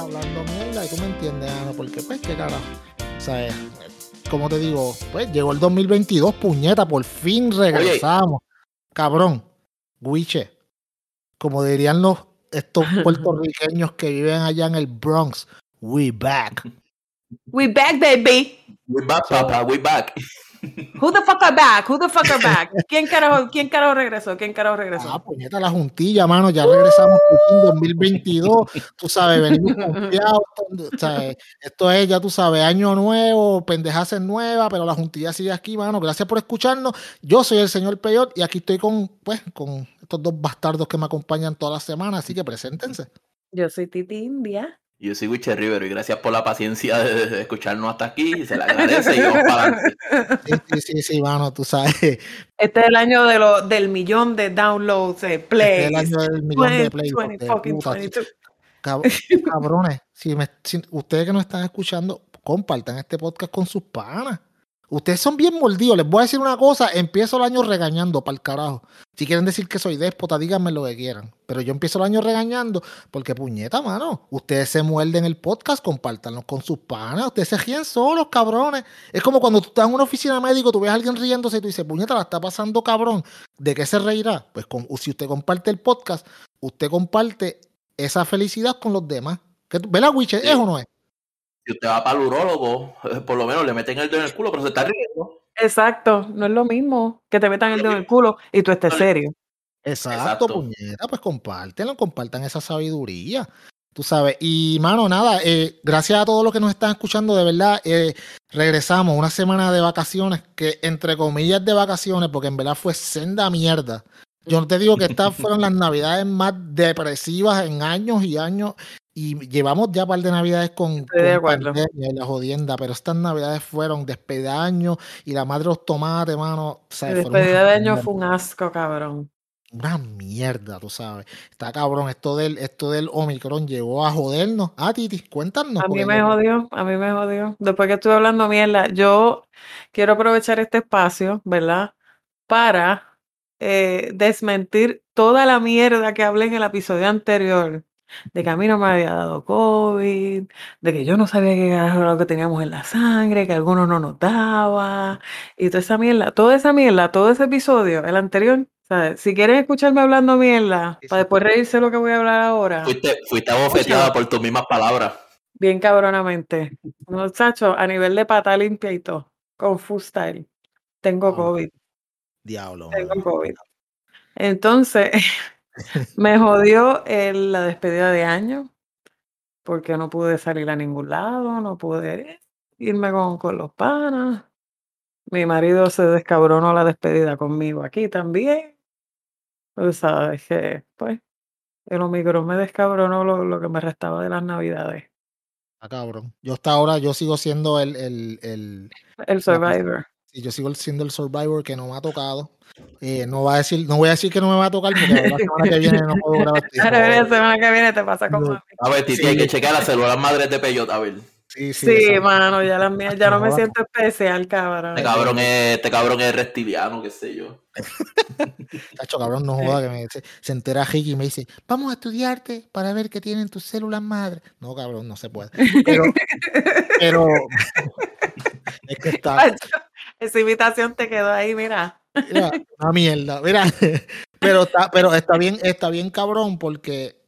hablando mierda y tú me entiendes, porque pues qué carajo. O sea, eh, como te digo, pues llegó el 2022, puñeta, por fin regresamos. Cabrón, Guiche, como dirían los estos puertorriqueños que viven allá en el Bronx, we back. We back, baby. We back, papá, we back. Who the fuck are back? Who the fuck are back? ¿Quién carajo, quién carajo regresó? ¿Quién carajo regresó? Ah, puñeta, la juntilla, mano, ya regresamos fin 2022. Tú sabes, venimos confiados. Esto es, ya tú sabes, año nuevo, pendejas nueva, pero la juntilla sigue aquí, mano. Gracias por escucharnos. Yo soy el señor Peyot y aquí estoy con, pues, con estos dos bastardos que me acompañan toda la semana, así que preséntense. Yo soy Titi India. Yo soy Wiche Rivero y gracias por la paciencia de, de escucharnos hasta aquí. Se le agradece y vamos para adelante. Sí, sí, sí, mano, tú sabes. Este es el año de lo, del millón de downloads, de Este plays. es el año del millón de 20, plays. 20, de fucking puta. 22. Cab- cabrones, si me- si ustedes que nos están escuchando, compartan este podcast con sus panas. Ustedes son bien mordidos. Les voy a decir una cosa. Empiezo el año regañando para el carajo. Si quieren decir que soy déspota, díganme lo que quieran. Pero yo empiezo el año regañando porque, puñeta, mano. Ustedes se muerden el podcast, compártanlo con sus panas. Ustedes se ríen solos, cabrones. Es como cuando tú estás en una oficina médico, tú ves a alguien riéndose y tú dices, puñeta, la está pasando, cabrón. ¿De qué se reirá? Pues con, si usted comparte el podcast, usted comparte esa felicidad con los demás. ¿Qué tú- ¿Verdad, Wiche? Sí. ¿Es o no es? Si usted va para el urólogo, eh, por lo menos le meten el dedo en el culo, pero se está riendo. Exacto, no es lo mismo que te metan el dedo en el culo y tú estés serio. Exacto, Exacto. puñeta, pues compártenlo, compartan esa sabiduría. Tú sabes, y mano, nada, eh, gracias a todos los que nos están escuchando, de verdad, eh, regresamos una semana de vacaciones, que entre comillas de vacaciones, porque en verdad fue senda mierda. Yo no te digo que estas fueron las navidades más depresivas en años y años, y llevamos ya un par de navidades con, de con pandemia y la jodienda, pero estas navidades fueron despedaños y la madre de los tomates, mano. despedida de año fue un asco, cabrón. una mierda, tú sabes. Está cabrón, esto del, esto del Omicron llegó a jodernos. Ah, Titi, cuéntanos. A mí me jodió, a mí me jodió. Después que estuve hablando mierda, yo quiero aprovechar este espacio, ¿verdad? Para eh, desmentir toda la mierda que hablé en el episodio anterior. De que a mí no me había dado COVID, de que yo no sabía qué era lo que teníamos en la sangre, que algunos no nos daba, y toda esa mierda, toda esa mierda, todo ese episodio, el anterior, ¿sabes? Si quieren escucharme hablando mierda, Sí, para después reírse lo que voy a hablar ahora. Fuiste, fuiste abofeteada por tus mismas palabras. Bien cabronamente. Muchacho, a nivel de pata limpia y todo. Con full style. Tengo COVID. Diablo. Tengo. COVID. Entonces, me jodió el- la despedida de año. Porque no pude salir a ningún lado. No pude irme con, con los panas. Mi marido se descabronó la despedida conmigo aquí también. Tú sabes que, pues, el Omicron me descabronó lo, lo que me restaba de las navidades. Ah, cabrón. Yo hasta ahora, yo sigo siendo el, el, el- El Survivor. Sí, yo sigo siendo el survivor que no me ha tocado. Eh, no va a decir, no voy a decir que no me va a tocar porque la semana que viene no puedo grabar. viene la semana que viene te pasa con No. mami. A ver, Titi, Sí. hay que checar las células madres de Peyot, a ver. Sí, sí. Sí, mano, ya las mías, ya no me siento especial, cabrón. Este cabrón es, este cabrón es reptiliano, qué sé yo. Tacho, cabrón, no joda que me, se, se entera Ricky y me dice, vamos a estudiarte para ver qué tienen tus células madre. No, cabrón, no se puede. Pero, pero es que está, Esa invitación te quedó ahí, mira. Mira, una mierda. Mira, pero está, pero está bien, está bien cabrón porque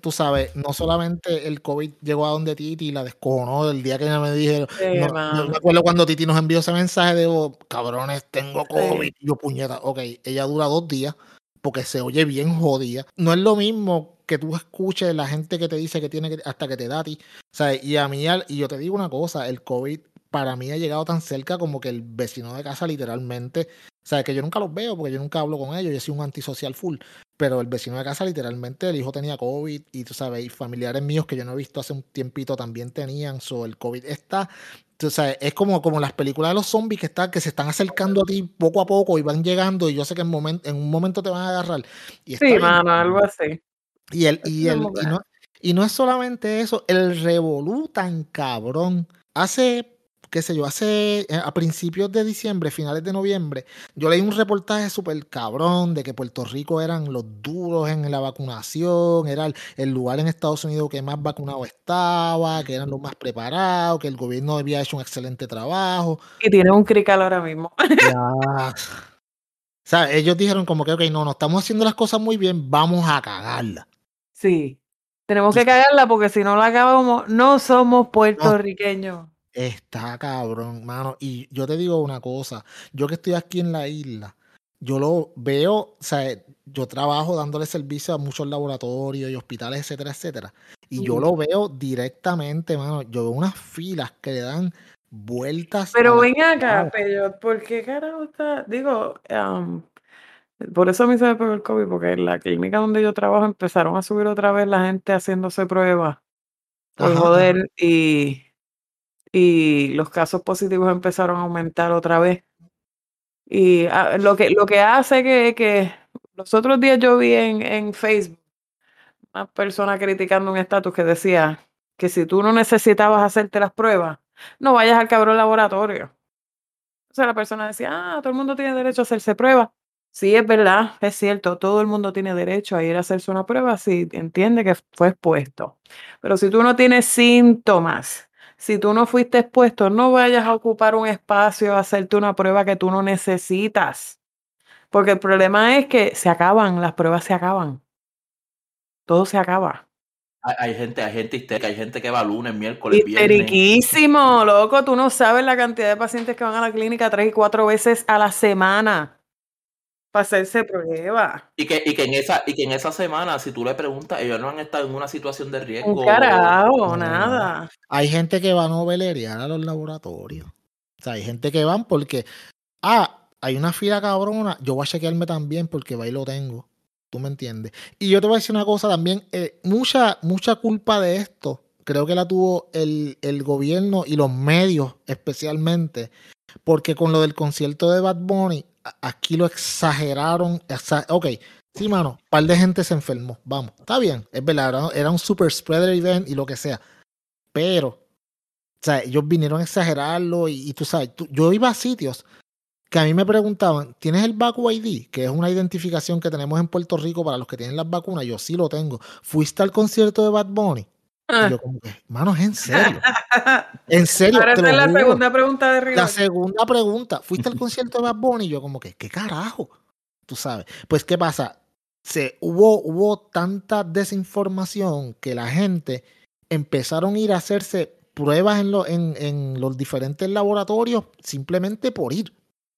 tú sabes, no solamente el COVID llegó a donde Titi y la descojonó el día que ella me dijeron. Sí, no, me acuerdo cuando Titi nos envió ese mensaje de voz, cabrones, tengo COVID. Y yo, puñeta, ok, ella dura dos días porque se oye bien jodida. No es lo mismo que tú escuches la gente que te dice que tiene que, hasta que te da a ti. O sea, y a mí, y yo te digo una cosa, el COVID para mí ha llegado tan cerca como que el vecino de casa literalmente, o sea, que yo nunca los veo porque yo nunca hablo con ellos, yo soy un antisocial full, pero el vecino de casa literalmente, el hijo tenía COVID y tú sabes, y familiares míos que yo no he visto hace un tiempito también tenían, so el COVID está, tú sabes, es como, como las películas de los zombies que, está, que se están acercando a ti poco a poco y van llegando y yo sé que en, en un momento te van a agarrar. Y Sí, bien mano, algo así. y, el, y, el, y, no, y no es solamente eso, el revolú tan cabrón. Hace qué sé yo, hace eh, a principios de diciembre, finales de noviembre, yo leí un reportaje súper cabrón de que Puerto Rico eran los duros en la vacunación, era el, el lugar en Estados Unidos que más vacunado estaba, que eran los más preparados, que el gobierno había hecho un excelente trabajo. Y tiene un crical ahora mismo. Ya. O sea, ellos dijeron como que, ok, no, no estamos haciendo las cosas muy bien, vamos a cagarla. Sí. Tenemos que cagarla porque si no la acabamos, no somos puertorriqueños. Está cabrón, mano. Y yo te digo una cosa, yo que estoy aquí en la isla, yo lo veo, o sea, yo trabajo dándole servicio a muchos laboratorios y hospitales, etcétera, etcétera. Y yo lo veo directamente, mano. Yo veo unas filas que le dan vueltas. Pero ven acá. Peyot, ¿por qué carajo está? Digo, am, por eso a mí se me pegó el COVID, porque en la clínica donde yo trabajo empezaron a subir otra vez la gente haciéndose pruebas por joder y, y los casos positivos empezaron a aumentar otra vez. Y ah, lo que, lo que hace que, que los otros días yo vi en, en Facebook una persona criticando un estatus que decía que si tú no necesitabas hacerte las pruebas, no vayas al cabrón laboratorio. O sea, la persona decía, ah, todo el mundo tiene derecho a hacerse pruebas. Sí, es verdad, es cierto, todo el mundo tiene derecho a ir a hacerse una prueba si entiende que fue expuesto. Pero si tú no tienes síntomas, si tú no fuiste expuesto, no vayas a ocupar un espacio a hacerte una prueba que tú no necesitas. Porque el problema es que se acaban, las pruebas se acaban. Todo se acaba. Hay, hay gente, hay gente histérica, hay gente que va lunes, miércoles, viernes. Histeriquísimo, loco. Tú no sabes la cantidad de pacientes que van a la clínica tres y cuatro veces a la semana para hacerse prueba. Y que, y, que en esa, y que en esa semana, si tú le preguntas, ellos no han estado en una situación de riesgo. Un carajo, No. nada. Hay gente que va a novelerear a los laboratorios. O sea, hay gente que van porque, ah, hay una fila cabrona, yo voy a chequearme también porque va y lo tengo. ¿Tú me entiendes? Y yo te voy a decir una cosa también, eh, mucha, mucha culpa de esto, creo que la tuvo el, el gobierno y los medios especialmente, porque con lo del concierto de Bad Bunny, aquí lo exageraron. exa- ok, sí, mano, un par de gente se enfermó, vamos, está bien, es verdad, era, era un super spreader event y lo que sea, pero, o sea, ellos vinieron a exagerarlo y, y tú sabes, tú- yo iba a sitios que a mí me preguntaban, ¿tienes el Vacu ID? Que es una identificación que tenemos en Puerto Rico para los que tienen las vacunas. Yo sí lo tengo. ¿Fuiste al concierto de Bad Bunny? Y yo como que, mano, es en serio. En serio, Ahora te esa lo es la juro. segunda pregunta de rigor. La segunda pregunta, ¿fuiste al concierto de Bad Bunny? Y yo como que, ¿qué carajo? Tú sabes. Pues, ¿qué pasa? Se, hubo, hubo tanta desinformación que la gente empezaron a ir a hacerse pruebas en, lo- en, en los diferentes laboratorios simplemente por ir.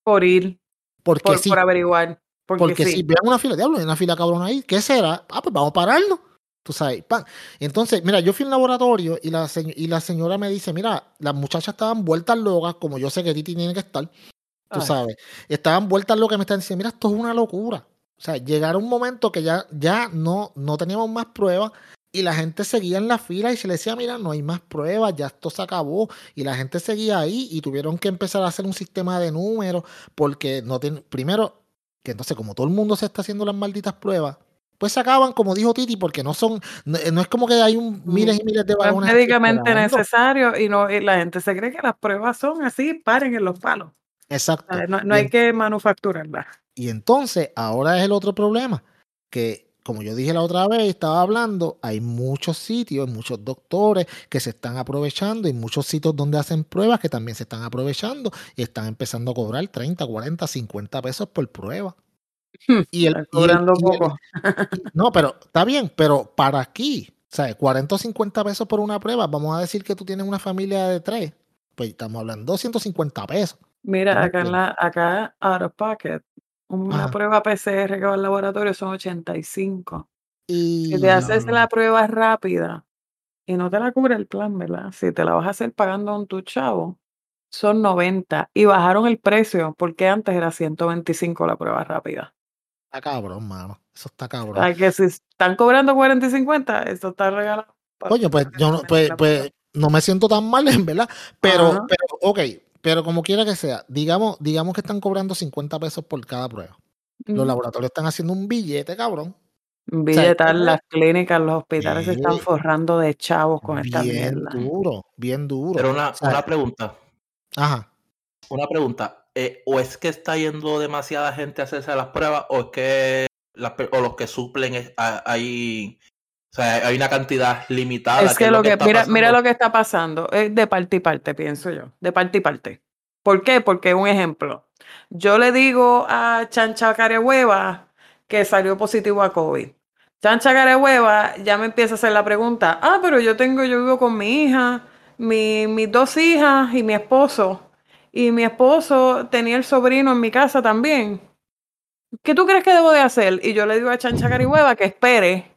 Por ir, Porque por, sí. por averiguar. Porque, Porque sí. si vean una fila, diablo, hay una fila cabrón ahí, ¿qué será? Ah, pues vamos a pararnos. Tú sabes, pan. Entonces, mira, yo fui al laboratorio y la, se- y la señora me dice, mira, las muchachas estaban vueltas locas, como yo sé que Titi tiene que estar, tú Ay. sabes. Estaban vueltas locas, me están diciendo, mira, esto es una locura. O sea, llegaron un momento que ya, ya no, no teníamos más pruebas y la gente seguía en la fila y se le decía, mira, no hay más pruebas, ya esto se acabó. Y la gente seguía ahí y tuvieron que empezar a hacer un sistema de números porque no tienen, primero, que entonces como todo el mundo se está haciendo las malditas pruebas, pues se acaban, como dijo Titi, porque no son, no, no es como que hay un, miles y miles de No es vagones. médicamente necesario y, no, y la gente se cree que las pruebas son así, paren en los palos. Exacto. No, no hay que manufacturarlas. Y entonces, ahora es el otro problema, que como yo dije la otra vez, estaba hablando, hay muchos sitios, muchos doctores que se están aprovechando y muchos sitios donde hacen pruebas que también se están aprovechando y están empezando a cobrar 30, 40, 50 pesos por prueba. Y el, Están y el- cobrando y el- poco. no, pero está bien, pero para aquí, ¿sabes? 40 o 50 pesos por una prueba, vamos a decir que tú tienes una familia de tres, pues estamos hablando de 250 pesos. Mira, ¿Cómo acá en la, acá out of pocket, una Ajá. prueba PCR que va al laboratorio son 85. Y Si te haces la prueba rápida y no te la cubre el plan, ¿verdad? Si te la vas a hacer pagando un tu chavo, son 90. Y bajaron el precio porque antes era 125 la prueba rápida. Está cabrón, mano. Eso está O cabrón. sea, que si están cobrando 40 y 50, esto está regalado. Coño, pues yo no, pues, pues, no me siento tan mal, en verdad. Pero, Ajá. pero, ok, pero como quiera que sea, digamos, digamos que están cobrando 50 pesos por cada prueba. Los laboratorios están haciendo un billete, cabrón. Billetal, es- las clínicas, los hospitales se están forrando de chavos con esta Bien mierda. duro, bien duro. Pero una, O sea, una pregunta. Ajá. Una pregunta, eh, ¿o es que está yendo demasiada gente a hacerse las pruebas o es que las o los que suplen es- hay, o sea, hay una cantidad limitada? Es que lo que, mira, mira lo que está pasando, es de parte y parte, pienso yo, de parte y parte. ¿Por qué? Porque un ejemplo, yo le digo a Chancha Carehueva que salió positivo a COVID. Chancha Carehueva ya me empieza a hacer la pregunta, ah, pero yo tengo, yo vivo con mi hija, mi- mis dos hijas y mi esposo. Y mi esposo tenía el sobrino en mi casa también. ¿Qué tú crees que debo de hacer? Y yo le digo a Chancha Carihueva que espere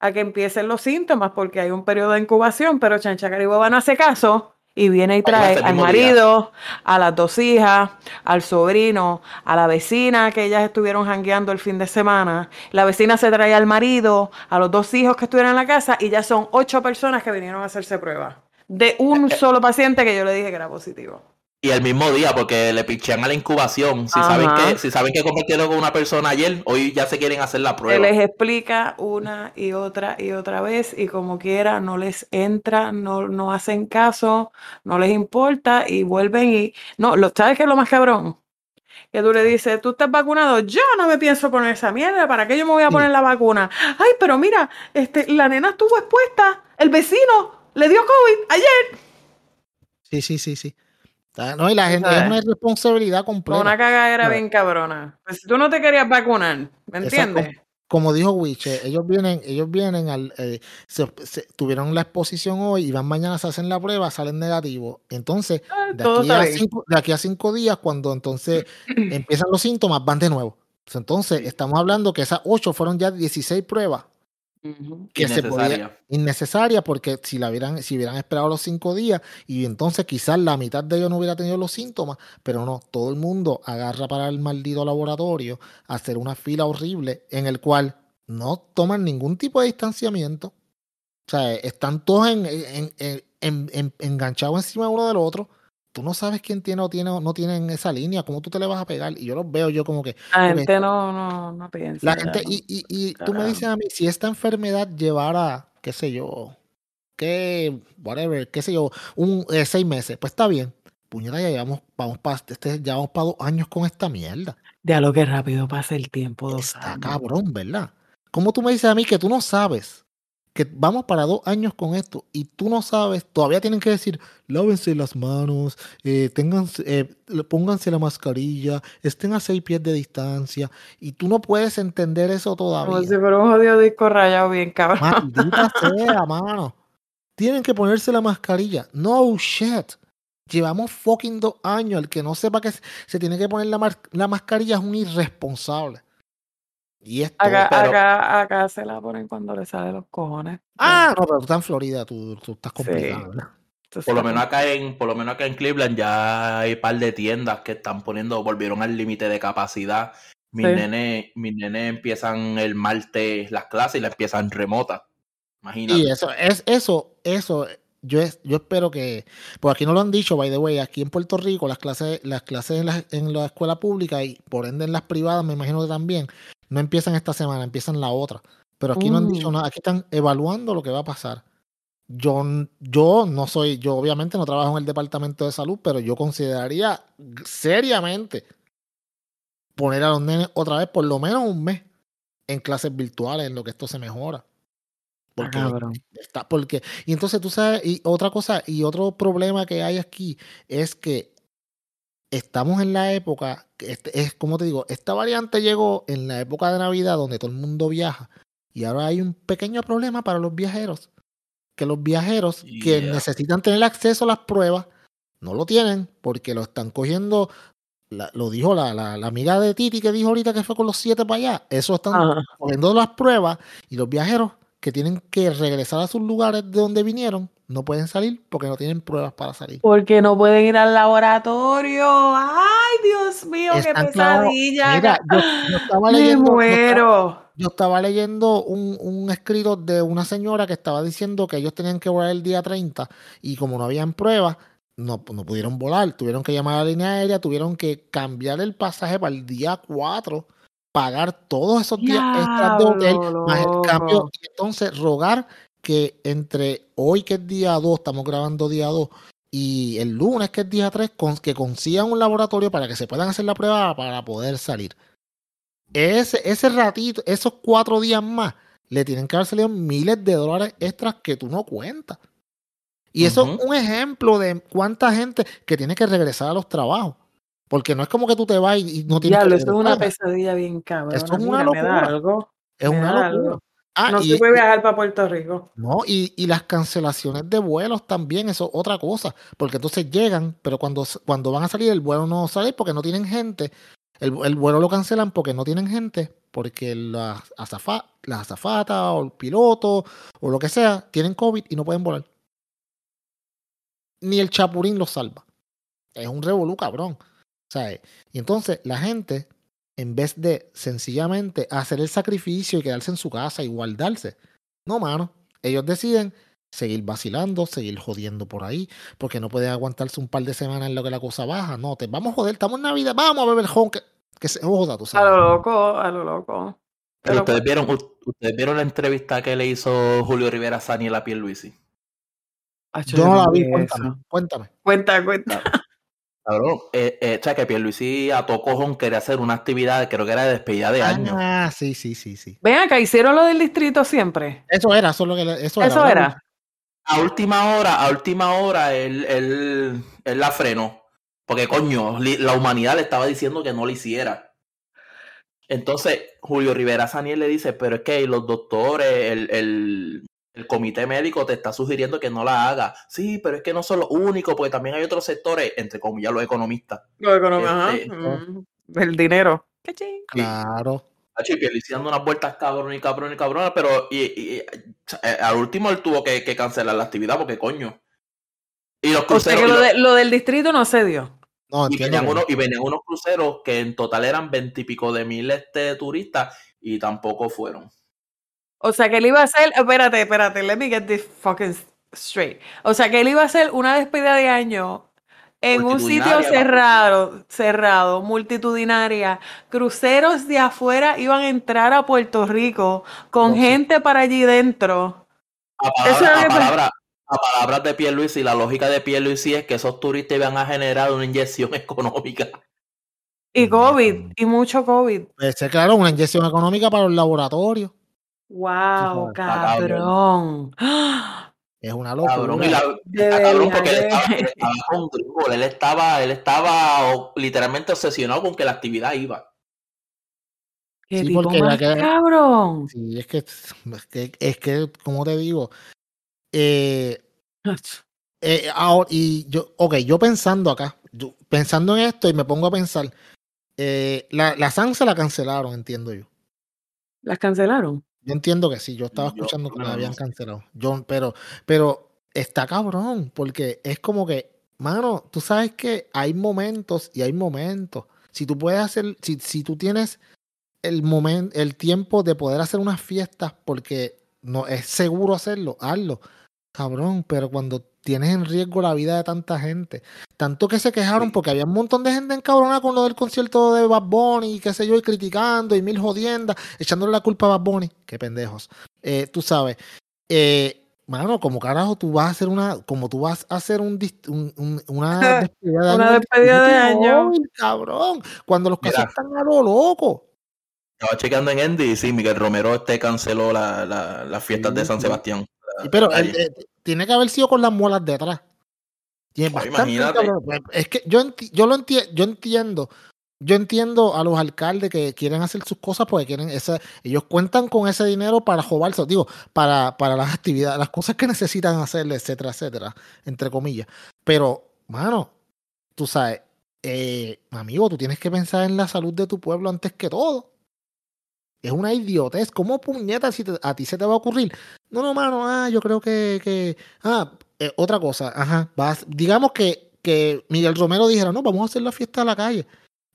a que empiecen los síntomas porque hay un periodo de incubación, pero Chancha Carihueva no hace caso y viene y trae al día. marido, a las dos hijas, al sobrino, a la vecina que ellas estuvieron jangueando el fin de semana. La vecina se trae al marido, a los dos hijos que estuvieron en la casa y ya son ocho personas que vinieron a hacerse pruebas de un solo paciente que yo le dije que era positivo. Y el mismo día, porque le pichean a la incubación. Si saben, Ajá. que, si saben que compartieron con una persona ayer, hoy ya se quieren hacer la Se prueba. les explica una y otra y otra vez y como quiera no les entra, no, no hacen caso, no les importa y vuelven y... No, lo, ¿sabes qué es lo más cabrón? Que tú le dices, ¿tú estás vacunado? Yo no me pienso poner esa mierda, ¿para qué yo me voy a Sí. poner la vacuna? Ay, pero mira, este, la nena estuvo expuesta, el vecino le dio COVID ayer. Sí, sí, sí, sí. No, y la gente sabes. es una irresponsabilidad completa. Una cagadera bien cabrona. Pues tú no te querías vacunar, ¿me Exacto. entiendes? Como dijo Wiche, ellos vienen, ellos vienen al, eh, se- se- tuvieron la exposición hoy y van mañana, se hacen la prueba, salen negativos. Entonces, Ah, de aquí, a cinco, de aquí a cinco días, cuando entonces empiezan los síntomas, van de nuevo. Entonces, estamos hablando que esas ocho fueron ya 16 pruebas Que se podía, Innecesaria. porque si la hubieran, si hubieran esperado los cinco días y entonces quizás la mitad de ellos no hubiera tenido los síntomas, pero no, todo el mundo agarra para el maldito laboratorio a hacer una fila horrible en el cual no toman ningún tipo de distanciamiento. O sea, están todos en, en- en- en- en- enganchados encima uno del otro. Tú no sabes quién tiene o tiene no tiene en esa línea, cómo tú te le vas a pegar. Y yo los veo yo como que, La gente no, no, no piensa. la gente, y, y, y tú me dices a mí, si esta enfermedad llevara, qué sé yo, que, whatever, qué sé yo, un eh, seis meses, pues está bien. Puñeta, ya llevamos, vamos para, este, ya vamos para dos años con esta mierda. Ya lo que rápido pasa el tiempo, dos Está años. cabrón, ¿verdad? ¿Cómo tú me dices a mí que tú no sabes que vamos para dos años con esto y tú no sabes, todavía tienen que decir, lávense las manos, eh, ténganse- eh, pónganse la mascarilla, estén a seis pies de distancia y tú no puedes entender eso Como todavía. si fuera un jodido disco rayado bien cabrón. Maldita sea, mano. Tienen que ponerse la mascarilla. No shit. Llevamos fucking dos años. El que no sepa que se- tiene que poner la, la mascarilla es un irresponsable. Y esto. Acá, pero- acá, acá se la ponen cuando le salen los cojones. Ah, no, pero tú estás en Florida, tú, tú estás Sí. complicado, Por lo menos acá en, por lo menos acá en Cleveland ya hay un par de tiendas que están poniendo, volvieron al límite de capacidad. Mis Sí. nenes, mis nenes empiezan el martes las clases y las empiezan remotas. Imagínate. Y eso, es, eso, eso, yo, es, yo espero que, por aquí no lo han dicho, by the way, aquí en Puerto Rico las clases, las clases en la, en la escuela pública y por ende en las privadas, me imagino que también, no empiezan esta semana, empiezan la otra. Pero aquí no han dicho Mm. nada, aquí están evaluando lo que va a pasar. Yo, yo no soy, yo obviamente no trabajo en el departamento de salud, pero yo consideraría seriamente poner a los nenes otra vez por lo menos un mes en clases virtuales en lo que esto se mejora. Porque. Está, porque, y entonces tú sabes, y otra cosa, y otro problema que hay aquí es que estamos en la época, que este- es como te digo, esta variante llegó en la época de Navidad donde todo el mundo viaja, y ahora hay un pequeño problema para los viajeros, que los viajeros que necesitan tener acceso a las pruebas no lo tienen porque lo están cogiendo. la- lo dijo la, la, la amiga de Titi que dijo ahorita que fue con los siete para allá. Eso están Ajá. cogiendo las pruebas y los viajeros que tienen que regresar a sus lugares de donde vinieron no pueden salir porque no tienen pruebas para salir. Porque no pueden ir al laboratorio. Ay, Dios mío, qué Están pesadilla. Mira, yo, yo estaba leyendo, yo estaba, yo estaba leyendo un, un escrito de una señora que estaba diciendo que ellos tenían que volar el día 30 y como no habían pruebas, no, no pudieron volar. Tuvieron que llamar a la línea aérea, tuvieron que cambiar el pasaje para el día 4, pagar todos esos días extras de hotel, más el cambio, y entonces rogar que entre hoy que es día 2, estamos grabando día 2, y el lunes, que es día 3, que consigan un laboratorio para que se puedan hacer la prueba para poder salir. Ese, ese ratito, esos cuatro días más, le tienen que haber salido miles de dólares extras que tú no cuentas. Y eso es un ejemplo de cuánta gente que tiene que regresar a los trabajos. Porque no es como que tú te vas y, no tienes. Ya, eso es una pesadilla bien cabrón. Eso es una locura. algo, es una locura. Ah, no se puede viajar para Puerto Rico. No, y, y, las cancelaciones de vuelos también, eso es otra cosa. Porque entonces llegan, pero cuando, cuando van a salir, el vuelo no sale porque no tienen gente. El, el vuelo lo cancelan porque no tienen gente, porque las azafa, la azafata o el piloto o lo que sea tienen COVID y no pueden volar. Ni el chapurín los salva. Es un revolú, cabrón. ¿Sabes? Y entonces la gente en vez de sencillamente hacer el sacrificio y quedarse en su casa y guardarse. No, mano. Ellos deciden seguir vacilando, seguir jodiendo por ahí, porque no pueden aguantarse un par de semanas en lo que la cosa baja. No, te vamos a joder, estamos en Navidad, vamos a beber home, que, que se joda, tú sabes. A lo loco, a lo loco. Pero, ustedes, vieron, ustedes vieron la entrevista que le hizo Julio Rivera Sani a la piel Luisi. Yo no la vi, cuéntame, cuéntame. Cuenta, cuenta. Cabrón, eh, eh, o sea, que Pierluisi a Tocojón quería hacer una actividad, creo que era de despedida de año. Ah, sí, sí, sí, sí. Ven acá, ¿hicieron lo del distrito siempre? Eso era, eso, lo que, eso, eso era. A última hora, a última hora, él, él, él la frenó. Porque, coño, la humanidad le estaba diciendo que no lo hiciera. Entonces, Julio Rivera Saniel le dice, pero es que los doctores, el, el, el comité médico te está sugiriendo que no la haga. Sí, pero es que no son los únicos, porque también hay otros sectores, entre comillas, los economistas. Los economistas, este, mm, el dinero. Claro. dando unas vueltas cabrón y cabrón y cabrón, pero y, eh, al último él tuvo que, cancelar la actividad porque coño. Y los cruceros. O sea que lo, del distrito no se dio. No, y, venían unos, y venían unos cruceros que en total eran veintipico de mil este, turistas y tampoco fueron. O sea, que él iba a hacer, espérate, espérate, let me get this fucking straight. O sea, que él iba a hacer una despedida de año en un sitio cerrado, cerrado, multitudinaria. Cruceros de afuera iban a entrar a Puerto Rico con gente para allí dentro. A, palabra, a, palabras de Pierluisi, la lógica de Pierluisi es que esos turistas iban a generar una inyección económica. Y COVID, y mucho COVID. Pues, claro, una inyección económica para los laboratorios. Wow, cabrón. Es una locura. Cabrón, cabrón porque él estaba, él estaba, con él estaba, él estaba literalmente obsesionado con que la actividad iba. ¿Qué sí, porque más que, cabrón. Sí, es que, es que, es que, como te digo, eh, eh, ahora, y yo, ok, yo pensando acá, yo, pensando en esto y me pongo a pensar, eh, la, la Sansa la cancelaron, entiendo yo. ¿Las cancelaron? Yo entiendo que sí, yo estaba escuchando que la habían cancelado. Yo, pero, pero está cabrón, porque es como que, mano, tú sabes que hay momentos y hay momentos. Si tú puedes hacer, si, si tú tienes el momento, el tiempo de poder hacer unas fiestas porque no es seguro hacerlo, hazlo. Cabrón, pero cuando tienes en riesgo la vida de tanta gente. Tanto que se quejaron porque había un montón de gente encabronada con lo del concierto de Bad Bunny y qué sé yo, y criticando y mil jodiendas, echándole la culpa a Bad Bunny. Qué pendejos. Eh, tú sabes. Eh, mano, como carajo tú vas a hacer una, como tú vas a hacer un, una despedida de una Despedida de año. cabrón, cuando los casos están a lo loco. Estaba chequeando en Andy y sí, Miguel Romero este canceló las la, fiestas de San Sebastián. Pero tiene que haber sido con las muelas detrás. Tiene bastante pues, es que yo, yo lo entiendo, yo entiendo, yo entiendo a los alcaldes que quieren hacer sus cosas porque quieren ese, ellos cuentan con ese dinero para jugarse, digo, para, para las actividades, las cosas que necesitan hacer, etcétera, etcétera, entre comillas. Pero, mano, tú sabes, eh, amigo, tú tienes que pensar en la salud de tu pueblo antes que todo. Es una idiotez. ¿Cómo puñeta si a ti se te va a ocurrir? No, no, mano, ah, yo creo que. que ah, eh, otra cosa, ajá. Vas, digamos que, que Miguel Romero dijera, no, vamos a hacer la fiesta a la calle.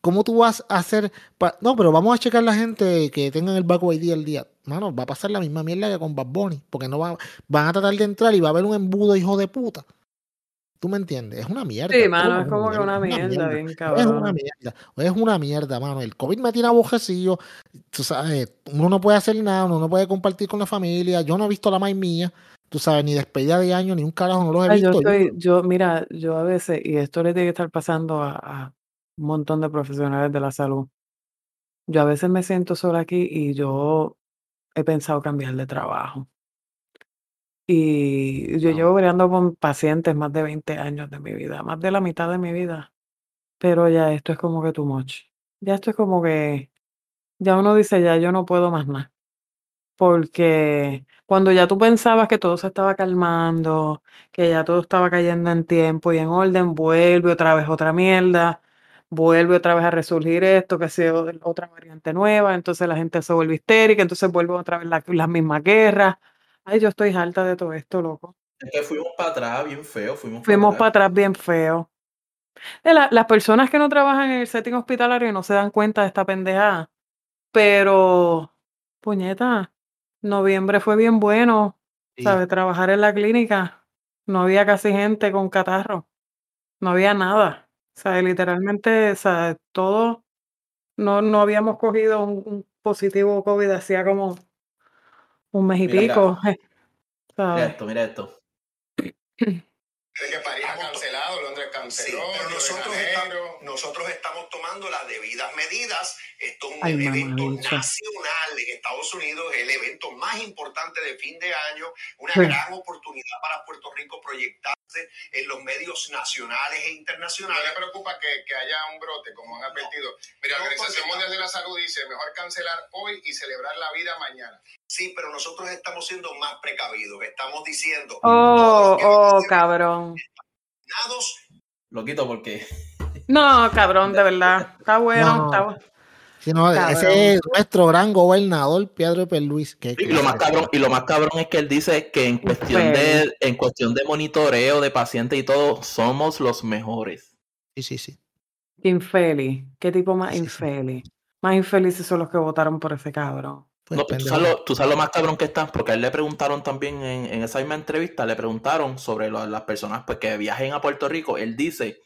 ¿Cómo tú vas a hacer? no, pero vamos a checar la gente que tengan el Back ID el día. Mano, va a pasar la misma mierda que con Bad Bunny, porque no va, van a tratar de entrar y va a haber un embudo hijo de puta. ¿Tú me entiendes? Es una mierda. Sí, mano, es como que una mierda, bien cabrón. Es una mierda. Es una mierda, mano. El COVID me tiene abojecido. Tú sabes, uno no puede hacer nada, uno no puede compartir con la familia. Yo no he visto la más mía. tú sabes, ni despedida de año, ni un carajo, no los he Ay, yo visto. estoy, yo, mira, yo a veces, y esto le tiene que estar pasando a, a un montón de profesionales de la salud. Yo a veces me siento sola aquí y yo he pensado cambiar de trabajo. Y yo llevo bregando con pacientes más de 20 años de mi vida, más de la mitad de mi vida. Pero ya esto es como que too much. Ya esto es como que, ya uno dice, ya yo no puedo más nada. Porque cuando ya tú pensabas que todo se estaba calmando, que ya todo estaba cayendo en tiempo y en orden, vuelve otra vez otra mierda, vuelve otra vez a resurgir esto, que sea otra variante nueva, entonces la gente se vuelve histérica, entonces vuelve otra vez la- las mismas guerras. Ay, yo estoy harta de todo esto, loco. Es que fuimos para atrás bien feo, fuimos, Fuimos para atrás. atrás bien feo. De la- las personas que no trabajan en el setting hospitalario no se dan cuenta de esta pendejada. Pero, puñeta, noviembre fue bien bueno, Sí. ¿sabes? Trabajar en la clínica. No había casi gente con catarro. No había nada. O sea, literalmente, o sea, todo, no, no habíamos cogido un, un positivo COVID hacía como un mes y Mira pico. Mira esto, mira esto. De que París ha cancelado, Londres Sí, canceló, pero de nosotros estamos, nosotros estamos tomando las debidas medidas. Esto es un Ay, evento nacional en Estados Unidos, el evento más importante de fin de año, una Sí. gran oportunidad para Puerto Rico proyectarse en los medios nacionales e No internacionales. le preocupa que, que haya un brote, como han advertido. Mira, la No, Organización Mundial de la Salud dice mejor cancelar hoy y celebrar la vida mañana. Sí, pero nosotros estamos siendo más precavidos. Estamos diciendo Oh, oh, cabrón. vacunados, Lo quito porque No, cabrón, de verdad. Está bueno, No. está bueno. Sí, no, ese es nuestro gran gobernador, Pedro Luis. Que, y lo más cabrón, y lo más cabrón es que él dice que en cuestión de, en cuestión de monitoreo de pacientes y todo, somos los mejores. Sí, sí, sí. Infeliz. ¿Qué tipo más Sí, sí. infeliz? Más infelices son los que votaron por ese cabrón. Pues, No, pero tú, sabes lo, tú sabes lo más cabrón que está, porque a él le preguntaron también en, en esa misma entrevista, le preguntaron sobre lo- las personas pues, que viajen a Puerto Rico. Él dice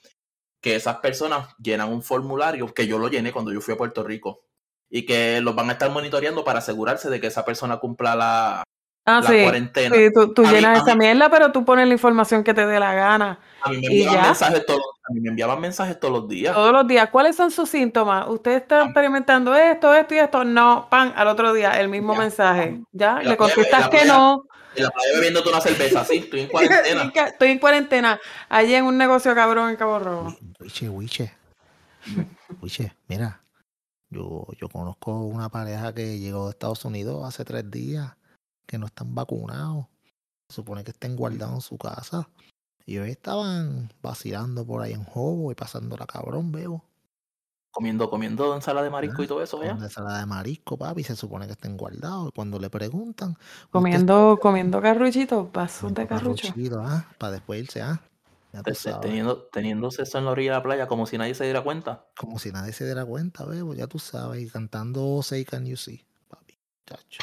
que esas personas llenan un formulario, que yo lo llené cuando yo fui a Puerto Rico, y que los van a estar monitoreando para asegurarse de que esa persona cumpla la, Ah, la sí. cuarentena. Sí, tú, mí- llenas a esa mí- mierda, pero tú pones la información que te dé la gana. A mí me ¿Y enviaban ya? mensajes todos, a mí me enviaban mensajes todos los días. Todos los días. ¿Cuáles son sus síntomas? ¿Usted está experimentando esto, esto y esto? No, pan, al otro día, el mismo Ya. mensaje. Ya, le contestas que playa- no. En la playa bebiéndote una cerveza, sí, estoy en cuarentena. Estoy en cuarentena. Allí en un negocio cabrón en Cabo Rojo. Wiche, Wiche. Wiche, mira. Yo, yo conozco una pareja que llegó de Estados Unidos hace tres días que no están vacunados. Se supone que estén guardados en su casa. Y hoy estaban vacilando por ahí en Jobo y pasándola cabrón, bebo. Comiendo, comiendo ensalada de marisco y todo eso, ¿ya? ensalada de marisco, papi. Se supone que estén guardados. Y cuando le preguntan. "¿Usted Comiendo, comiendo carruchitos, vasos de carrucho. carruchito, ah, para después irse, ah. Teniendo, teniendo sexo en la orilla de la playa como si nadie se diera cuenta. Como si nadie se diera cuenta, bebo, ya tú sabes, y cantando Say Can You See, papi, chacho.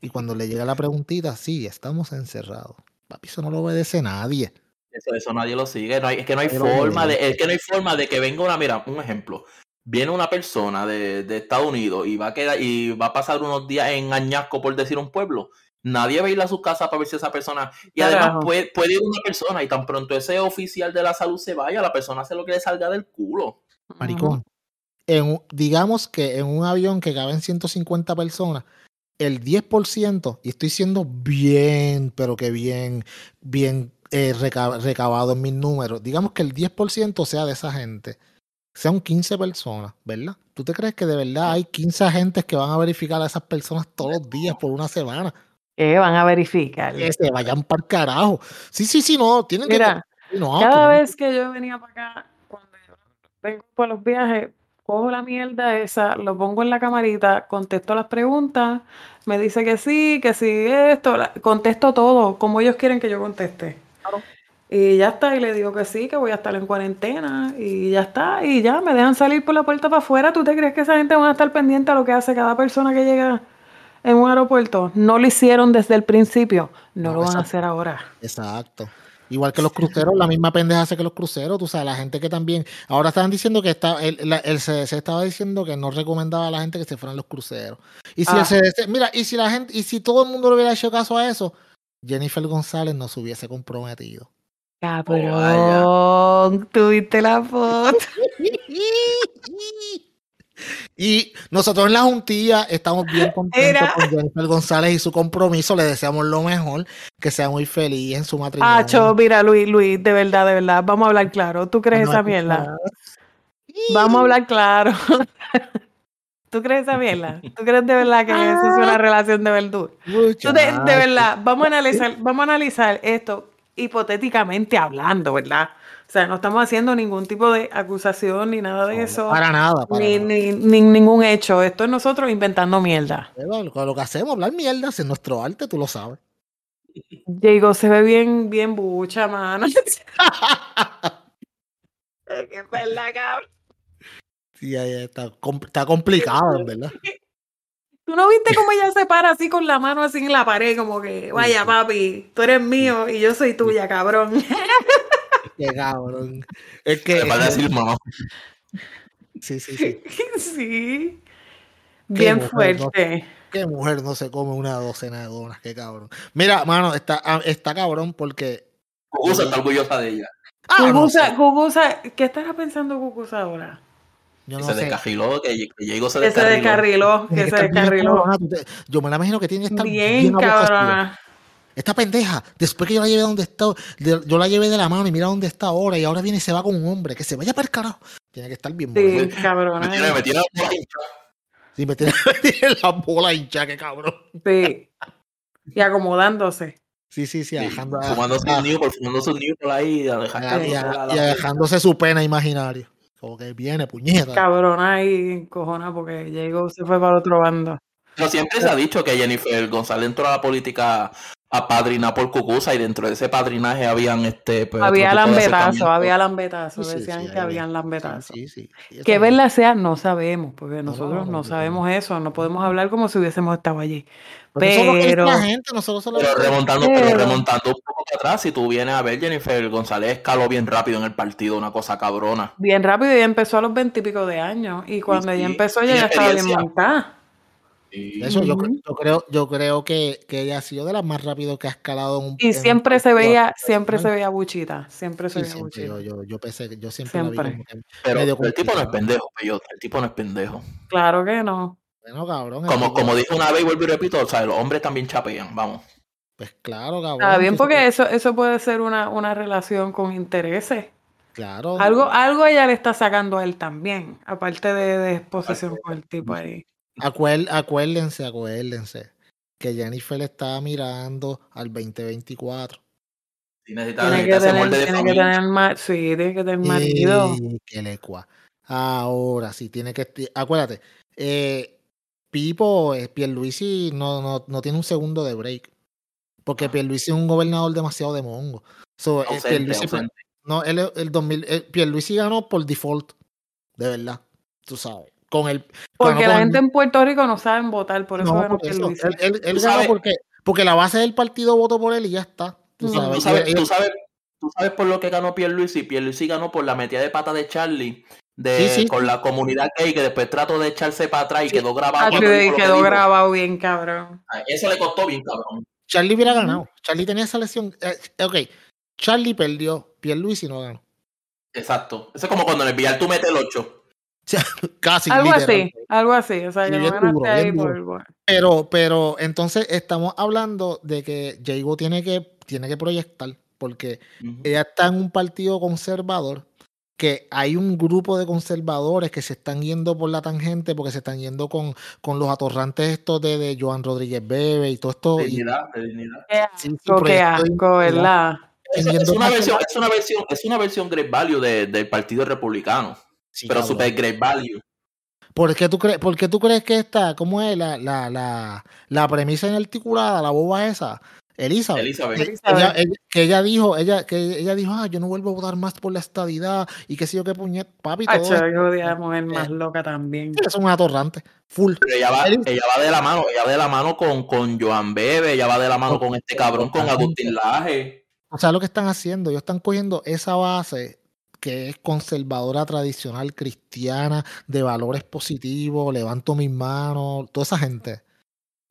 Y cuando le llega la preguntita, sí, estamos encerrados. Papi, eso no lo obedece nadie. Eso, eso nadie lo sigue. No hay, es que no hay forma de, es que no hay forma de que venga una, mira, un ejemplo. Viene una persona de, de Estados Unidos y va a quedar, y va a pasar unos días en Añasco, por decir un pueblo. Nadie va a ir a su casa para ver si esa persona. Y además puede, puede ir una persona y tan pronto ese oficial de la salud se vaya, la persona hace lo que le salga del culo. Maricón. En un- digamos que en un avión que caben 150 personas, el 10%, y estoy siendo bien, pero que bien, bien eh, reca- recabado en mis números, digamos que el 10% sea de esa gente, sean 15 personas, ¿verdad? ¿Tú te crees que de verdad hay 15 agentes que van a verificar a esas personas todos los días por una semana? ¿Qué van a verificar? Que se vayan para el carajo. Sí, sí, sí, no, tienen Mira, que... No, cada que- vez que yo venía para acá, cuando vengo por los viajes, cojo la mierda esa, lo pongo en la camarita, contesto las preguntas, me dice que sí, que sí esto, la- contesto todo, como ellos quieren que yo conteste. Claro. Y ya está, y le digo que sí, que voy a estar en cuarentena, y ya está, y ya me dejan salir por la puerta para afuera. ¿Tú te crees que esa gente va a estar pendiente a lo que hace cada persona que llega en un aeropuerto? No lo hicieron desde el principio, no, No, lo van a hacer ahora. Exacto. Igual que los cruceros, la misma pendeja hace que los cruceros, tú sabes, la gente que también, ahora estaban diciendo que está, el, la- el CDC estaba diciendo que no recomendaba a la gente que se fueran los cruceros. Y si Ah. el CDC, mira, y si la gente, y si todo el mundo le hubiera hecho caso a eso, Jennifer González no se hubiese comprometido. Cabrón, tuviste la foto. Y nosotros en la juntilla estamos bien contentos Era. con Jennifer González y su compromiso. Le deseamos lo mejor, que sea muy feliz en su matrimonio. Acho, mira, Luis, Luis, de verdad, de verdad, vamos a hablar claro. ¿Tú crees No, esa mierda? Vamos a hablar claro. ¿Tú crees esa mierda? ¿Tú crees de verdad que eso es una relación de verdura? Tú de, de verdad, vamos a analizar, vamos a analizar esto hipotéticamente hablando, ¿verdad? O sea, no estamos haciendo ningún tipo de acusación ni nada de eso. Para nada, para Ni, nada. ni, ni ningún hecho. Esto es nosotros inventando mierda. Pero Lo, que hacemos, hablar mierdas en nuestro arte, tú lo sabes. Diego se ve bien, bien bucha, mano. Es que es verdad, cabrón. Sí, está, está complicado, en verdad. ¿Tú no viste cómo ella se para así con la mano así en la pared? Como que, vaya papi, tú eres mío y yo soy tuya, cabrón. Qué cabrón. Es que. Me falta decir mamá. Sí, sí, sí. sí. Bien mujer, ¿no? fuerte. Qué mujer no se come una docena de donas, qué cabrón. Mira, mano, está, ah, está cabrón porque. Cucusa está orgullosa de ella. Ah, no Cucusa, sé, Cucusa, ¿qué estará pensando Cucusa ahora? yo no se sé. descarriló, que, que Diego se Que se descarriló. descarriló, que que se descarriló. Yo me la imagino que tiene que estar Bien bien cabrona. Esta pendeja, después que yo la llevé donde está, de- yo la llevé de la mano y mira dónde está ahora, y ahora viene y se va con un hombre, que se vaya para el carajo. Tiene que estar bien Sí, molesta. Me cabrona. tiene, me tiene la bola hinchada. Sí, me tiene, me tiene la bola hincha, qué cabrón. Sí. Y acomodándose. Sí, sí, sí, Sí, dejando, Fumándose ah, un Newport, fumándose un Newport ahí, y, alejando y- la- y dejándose su pena imaginaria. Como que viene, puñeta. Cabrona y cojona porque llegó, se fue para el otro bando. Pero siempre se ha dicho que Jennifer González entró a la política a padrinar por Cucusa y dentro de ese padrinaje habían este pues, Había lambetazo, había lambetazo. Sí, Decían sí, que ahí habían lambetazo. sí, sí. sí, Que verdad sea, no sabemos, porque no, nosotros no, no no. sabemos eso, no podemos hablar como si hubiésemos estado allí. Pero eso es lo que dice Pero, la gente, nosotros solo Pero remontando, pero Pero- remontando un poco para atrás, si tú vienes a ver, Jennifer González escaló bien rápido en el partido, una cosa cabrona. bien rápido, ella empezó a los veintipico de años, y cuando ella empezó, ella ya estaba bien experiencia. Montada. Y- Eso yo, creo, yo creo que, que ella ha sido de las más rápido que ha escalado en un Y en siempre se veía, siempre se veía buchita, siempre se Sí, veía siempre, buchita. yo, yo, yo pensé que yo siempre, la vi Siempre. como que pero medio el tipo no es pendejo, Peyot, el tipo no es pendejo. Claro que no. Bueno, cabrón. Como, como dije una vez y vuelvo y repito, o sea, los hombres también chapean, vamos. Pues claro, cabrón. Está bien, se- porque eso, eso puede ser una, una relación con intereses. Claro. Algo, algo ella le está sacando a él también, aparte de, de posesión con el tipo ahí. Acuer- acuérdense, acuérdense que Jennifer estaba mirando al 2024. Si necesita, Tiene que tener, de tiene que tener sí, tiene que tener marido. Y que le cua. Ahora sí, tiene que. Acuérdate, eh, Pipo, eh, Pierluisi no, no, no tiene un segundo de break. Porque Pierluisi es un gobernador demasiado de mongo. So, eh, Ausente, Pierluisi- ausente. no, él, es- el 2000, eh, Pierluisi ganó por default. De verdad. Tú sabes. Con el, Porque la el gente en Puerto Rico no saben votar, por eso No, ganó por eso. Pierluisi. Él, él- él sabes- porque, porque la base del partido votó por él y ya está. Tú sabes. Tú Y sabes, tú, sabes, tú sabes por lo que ganó Pierluisi. Pierluisi ganó por la metida de pata de Charlie de, Sí, sí, con la comunidad gay que después trató de echarse para atrás y Sí. quedó grabado. Ah, lo que quedó grabado bien, cabrón. Ay, Eso le costó bien, cabrón. Charlie hubiera ganado. Charlie tenía esa lesión. Eh, ok. Charlie perdió. Pierluisi no ganó. Exacto. Eso es como cuando en el billar tú metes el 8. Casi. Algo literal. así, algo así. O sea, que no ganaste duro, ahí por, por- Pero, pero entonces estamos hablando de que Jago tiene que, tiene que proyectar. Porque ella está en un partido conservador. Que hay un grupo de conservadores que se están yendo por la tangente porque se están yendo con, con los atorrantes estos de, de Joan Rodríguez Bebe y todo esto. Dignidad, dignidad. Es, una versión, es una versión, es una versión great value de- del Partido Republicano. Sí, pero cabrón. super great value. ¿Por qué tú crees, por qué tú crees que esta, cómo es la, la, la, la premisa inarticulada, la boba esa? Elizabeth. Elizabeth. que- Elizabeth. Ella, ella- que ella dijo, ella, que ella dijo, ah, yo no vuelvo a votar más por la estadidad y qué sé yo qué puñet, papi, todo qué jodida mujer más loca también. es un atorrante, full. Pero ella va, ella va de la mano, ella va de la mano con, con Joan Bebe, ella va de la mano con este cabrón, con Agustín Laje. O sea, lo que están haciendo, ellos están cogiendo esa base que es conservadora tradicional cristiana, de valores positivos, levanto mis manos, toda esa gente.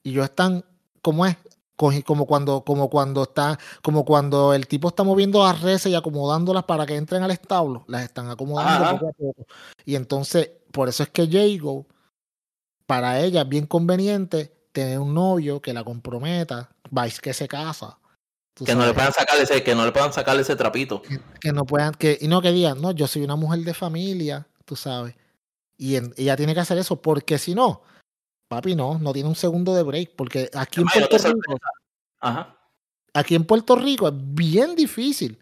Y ellos están, ¿cómo es? Como cuando, como cuando está, como cuando el tipo está moviendo las reses y acomodándolas para que entren al establo, las están acomodando Ajá. poco a poco. Y entonces, por eso es que Jago, para ella es bien conveniente tener un novio que la comprometa, vais que se casa. Que no le puedan sacar ese, que no le puedan sacar ese trapito. que no puedan, que, y no que digan, no, yo soy una mujer de familia, tú sabes. Y en- ella tiene que hacer eso, porque si no, papi, no, no tiene un segundo de break, porque aquí en Puerto Rico. Ajá. aquí en Puerto Rico es bien difícil.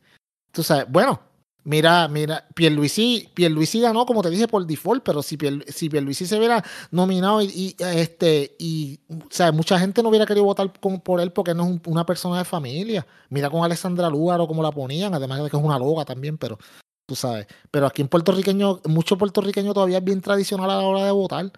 Tú sabes, bueno, mira, mira, Pierluisi, Pierluisi ganó, como te dije, por default, pero si, Pier, si Pierluisi se hubiera nominado y, este, y, o sea, mucha gente no hubiera querido votar con- por él porque no es un- una persona de familia. Mira con Alessandra Lúgaro cómo la ponían, además de que es una loga también, pero tú sabes. Pero aquí en puertorriqueño, mucho puertorriqueño todavía es bien tradicional a la hora de votar.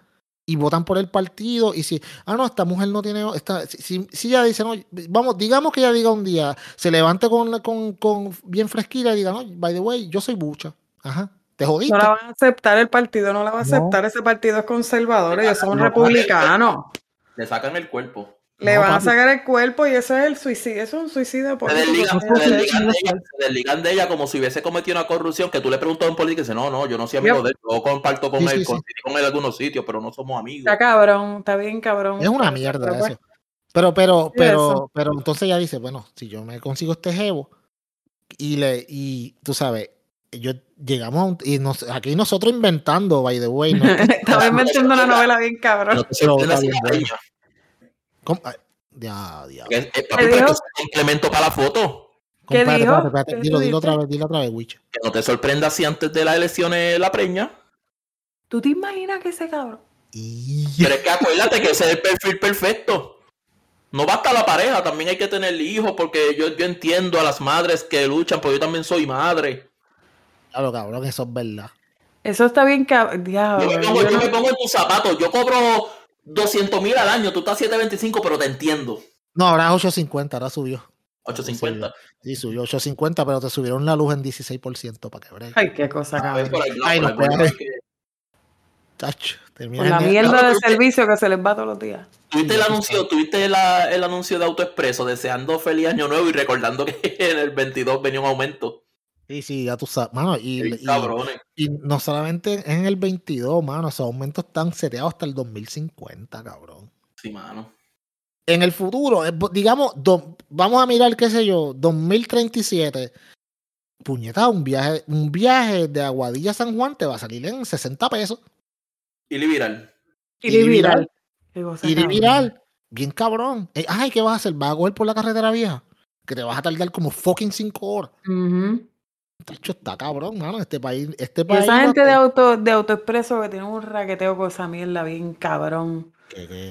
Y votan por el partido. Y si, ah, no, esta mujer no tiene. Esta, si, si, si ella dice, no, vamos, digamos que ella diga un día, se levante con, con, con bien fresquita y diga, no, by the way, yo soy bucha. Ajá, te jodiste. No la van a aceptar, el partido no la va a No. aceptar, ese partido es conservador, ellos son No, republicanos. Le sacan el cuerpo. Le No, van a sacar el cuerpo y eso es el suicidio, eso es un suicidio Se político. desligan, eso se es- desligan de ella, se desligan de ella como si hubiese cometido una corrupción que tú le preguntas a un político y dice, no, no, yo no soy amigo Yep. de él, yo comparto con Sí, él, sí, con, con él en algunos sitios, pero no somos amigos. Está cabrón, está bien cabrón. Es una Pero- mierda pero pues, eso. Pero, pero, pero, eso. pero entonces ella dice, bueno, si yo me consigo este jevo y le, y tú sabes, yo llegamos a un, y nos, aquí nosotros inventando, by the way, ¿no? Estaba inventando una novela bien No cabrón. te ¿Cómo? Ay, Ya, ya. que es- eh, papi, ¿Qué pero dijo? que es un complemento para la foto. ¿Qué Espérate, dijo? espérate, espérate. ¿Qué Dilo, dilo otra vez, dilo otra vez, Witch. Que no te sorprendas si antes de las elecciones la preña. ¿Tú te imaginas que ese cabrón? Y... Pero es que acuérdate que ese es el perfil perfecto. No basta la pareja, también hay que tener hijos, porque yo, yo entiendo a las madres que luchan, porque yo también soy madre. Claro, cabrón, eso es verdad. Eso está bien cabrón. Yo Diablo, me pongo, yo yo no- me pongo en tus zapatos, yo cobro 200 mil al año, tú estás 725, pero te entiendo. No, ahora es 850, ahora subió. 850. Sí, subió 850, pero te subieron la luz en 16% para que break. Ay, qué cosa, cabrón. por ahí, Ay, no Chacho, termina Con la mierda de servicio que se les va todos los días. Tuviste el anuncio, tuviste la- el anuncio de AutoExpreso deseando feliz año nuevo y recordando que en el 22 venía un aumento. Sí, sí, ya tú sabes, mano, y, y- cabrones. y no solamente en el 22, mano, esos aumentos están seteados hasta el 2050, cabrón. Sí, mano. En el futuro, eh, digamos, do- vamos a mirar, qué sé yo, 2037, puñeta, un viaje, un viaje de Aguadilla a San Juan te va a salir en 60 pesos. Y viral. Y viral. Y viral, bien cabrón. Eh, ay, ¿qué vas a hacer? ¿Vas a coger por la carretera vieja? Que te vas a tardar como fucking 5 horas. Ujú. Tacho, está cabrón, mano. Este país, este país. esa gente de auto de autoexpreso que tiene un raqueteo con esa mierda bien cabrón.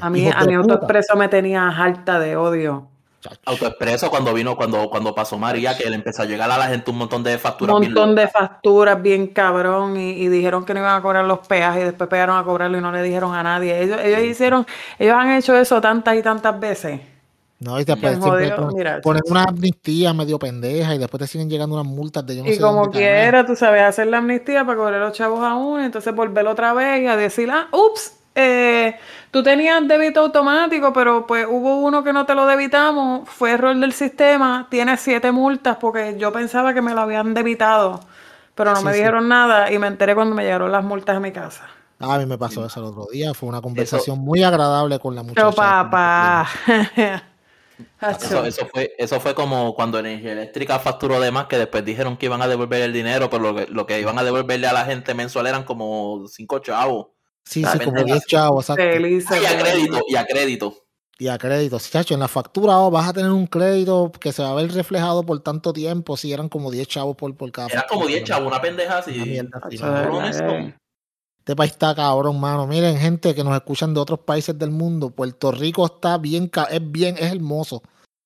A mí, a mi autoexpreso me tenía harta de odio. Chacho. AutoExpreso cuando vino, cuando, cuando pasó María, que le empezó a llegar a la gente un montón de Un facturas. bien montón de facturas bien cabrón y, y dijeron que no iban a cobrar los peajes y después pegaron a cobrarlo y no le dijeron a nadie. Ellos, ellos hicieron, ellos han hecho eso tantas y tantas veces. No, y pues, siempre jodió, ponen, mira, ponen chacho. una amnistía medio pendeja y después te siguen llegando unas multas de yo no y sé como carajo. quiera, tú sabes, hacer la amnistía para cobrar los chavos a uno, entonces volver otra vez y a decir, ah, ups, eh, tú tenías débito automático, pero pues hubo uno que no te lo debitamos, fue error del sistema, tienes siete multas porque yo pensaba que me lo habían debitado, pero no Sí, me sí. dijeron nada y me enteré cuando me llegaron las multas a mi casa. Ah, a mí me pasó eso el otro día. Fue una conversación muy agradable con la muchacha. Pero papá. Eso, eso fue, eso fue como cuando Energía Eléctrica facturó de más, que después dijeron que iban a devolver el dinero, pero lo que, lo que iban a devolverle a la gente mensual eran como cinco chavos. Sí, sí, como pendeja. 10 chavos, exacto. Y a crédito, y a crédito. Y a crédito. Sí, chacho, en la factura oh, vas a tener un crédito que se va a ver reflejado por tanto tiempo. Si eran como 10 chavos por, por cada Era como factura, 10 ¿no? chavos, una pendeja así. Una mierda así, Este país está cabrón, mano. Miren, gente que nos escuchan de otros países del mundo. Puerto Rico está bien, es bien, es hermoso.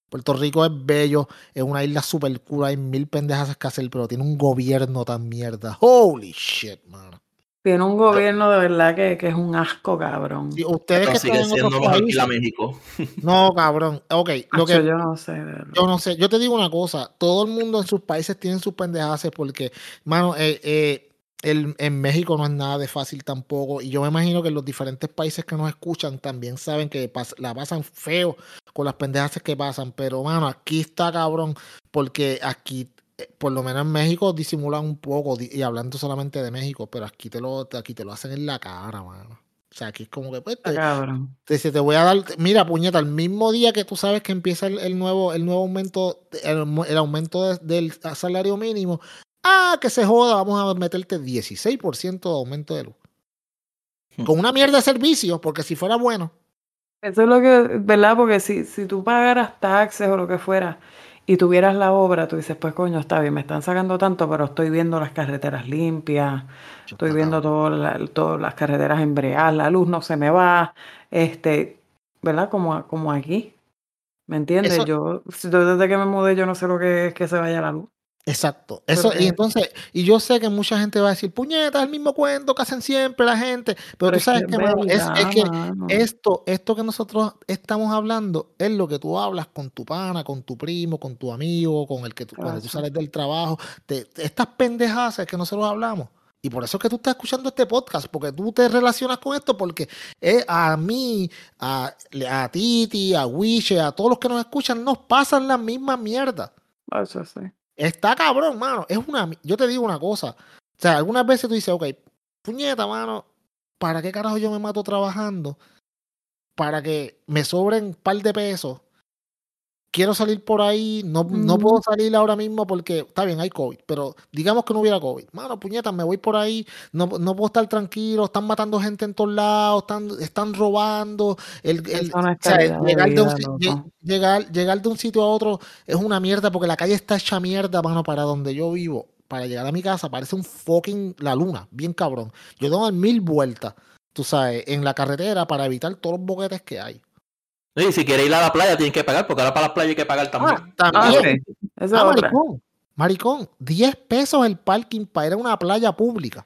Puerto Rico es bello, es una isla super cool, hay mil pendejas que hacer, pero tiene un gobierno tan mierda. Holy shit, mano. Tiene un gobierno de verdad que, que es un asco, cabrón. Si ustedes Pero que sigue están en siendo otros mejor que países, la México. no, cabrón. Ok, lo que, yo no sé, de. Yo no sé, yo te digo una cosa, todo el mundo en sus países tiene sus pendejadas porque, mano, eh, eh, el, en México no es nada de fácil tampoco. Y yo me imagino que los diferentes países que nos escuchan también saben que pas- la pasan feo con las pendejas que pasan. Pero, mano, aquí está cabrón. Porque aquí, eh, por lo menos en México, disimulan un poco. Y hablando solamente de México, pero aquí te lo, aquí te lo hacen en la cara, mano. O sea, aquí es como que, pues, te, cabrón. te te voy a dar, mira, puñeta, el mismo día que tú sabes que empieza el, el nuevo, el nuevo aumento, el, aumento de- del salario mínimo. Ah, que se joda, vamos a meterte 16% de aumento de luz. Hmm. Con una mierda de servicio, porque si fuera bueno, Eso es lo que, ¿verdad? Porque si, si tú pagaras taxes o lo que fuera y tuvieras la obra, tú dices, pues coño, está bien, me están sacando tanto, pero estoy viendo las carreteras limpias, estoy viendo todas la- todas las carreteras embreadas, la luz no se me va, este, ¿verdad? Como, como aquí. ¿Me entiendes? Eso- Yo, si- yo desde que me mudé, yo no sé lo que es que se vaya la luz. Exacto. Eso, Pero, y entonces, y yo sé que mucha gente va a decir, puñeta, es el mismo cuento que hacen siempre la gente. Pero, Pero tú es sabes que que, es mano, es, es que mano. esto, esto que nosotros estamos hablando es lo que tú hablas con tu pana, con tu primo, con tu amigo, con el que tú, cuando tú sales del trabajo. te- estas pendejadas que nosotros hablamos. Y por eso es que tú estás escuchando este podcast, porque tú te relacionas con esto, porque a mí, a, a Titi, a Wiche, a todos los que nos escuchan, nos pasan la misma mierda. Eso sí. Está cabrón, mano. Es una. Yo te digo una cosa. O sea, algunas veces tú dices, ok, puñeta, mano, ¿para qué carajo yo me mato trabajando? Para que me sobren un par de pesos. Quiero salir por ahí, no, no puedo salir ahora mismo porque está bien, hay COVID, pero digamos que no hubiera COVID. Mano, puñeta, me voy por ahí, no, no puedo estar tranquilo, están matando gente en todos lados, están, están robando. El, el- o sea, llegar, de un llegar, llegar de un sitio a otro es una mierda porque la calle está hecha mierda, mano, para donde yo vivo. Para llegar a mi casa parece un fucking la luna, bien cabrón. Yo tengo mil vueltas, tú sabes, en la carretera para evitar todos los boquetes que hay. Y si quieres ir a la playa, tienes que pagar, porque ahora para la playa hay que pagar también. Ah, también. Esa Ah, maricón, maricón, 10 pesos el parking para ir a una playa pública.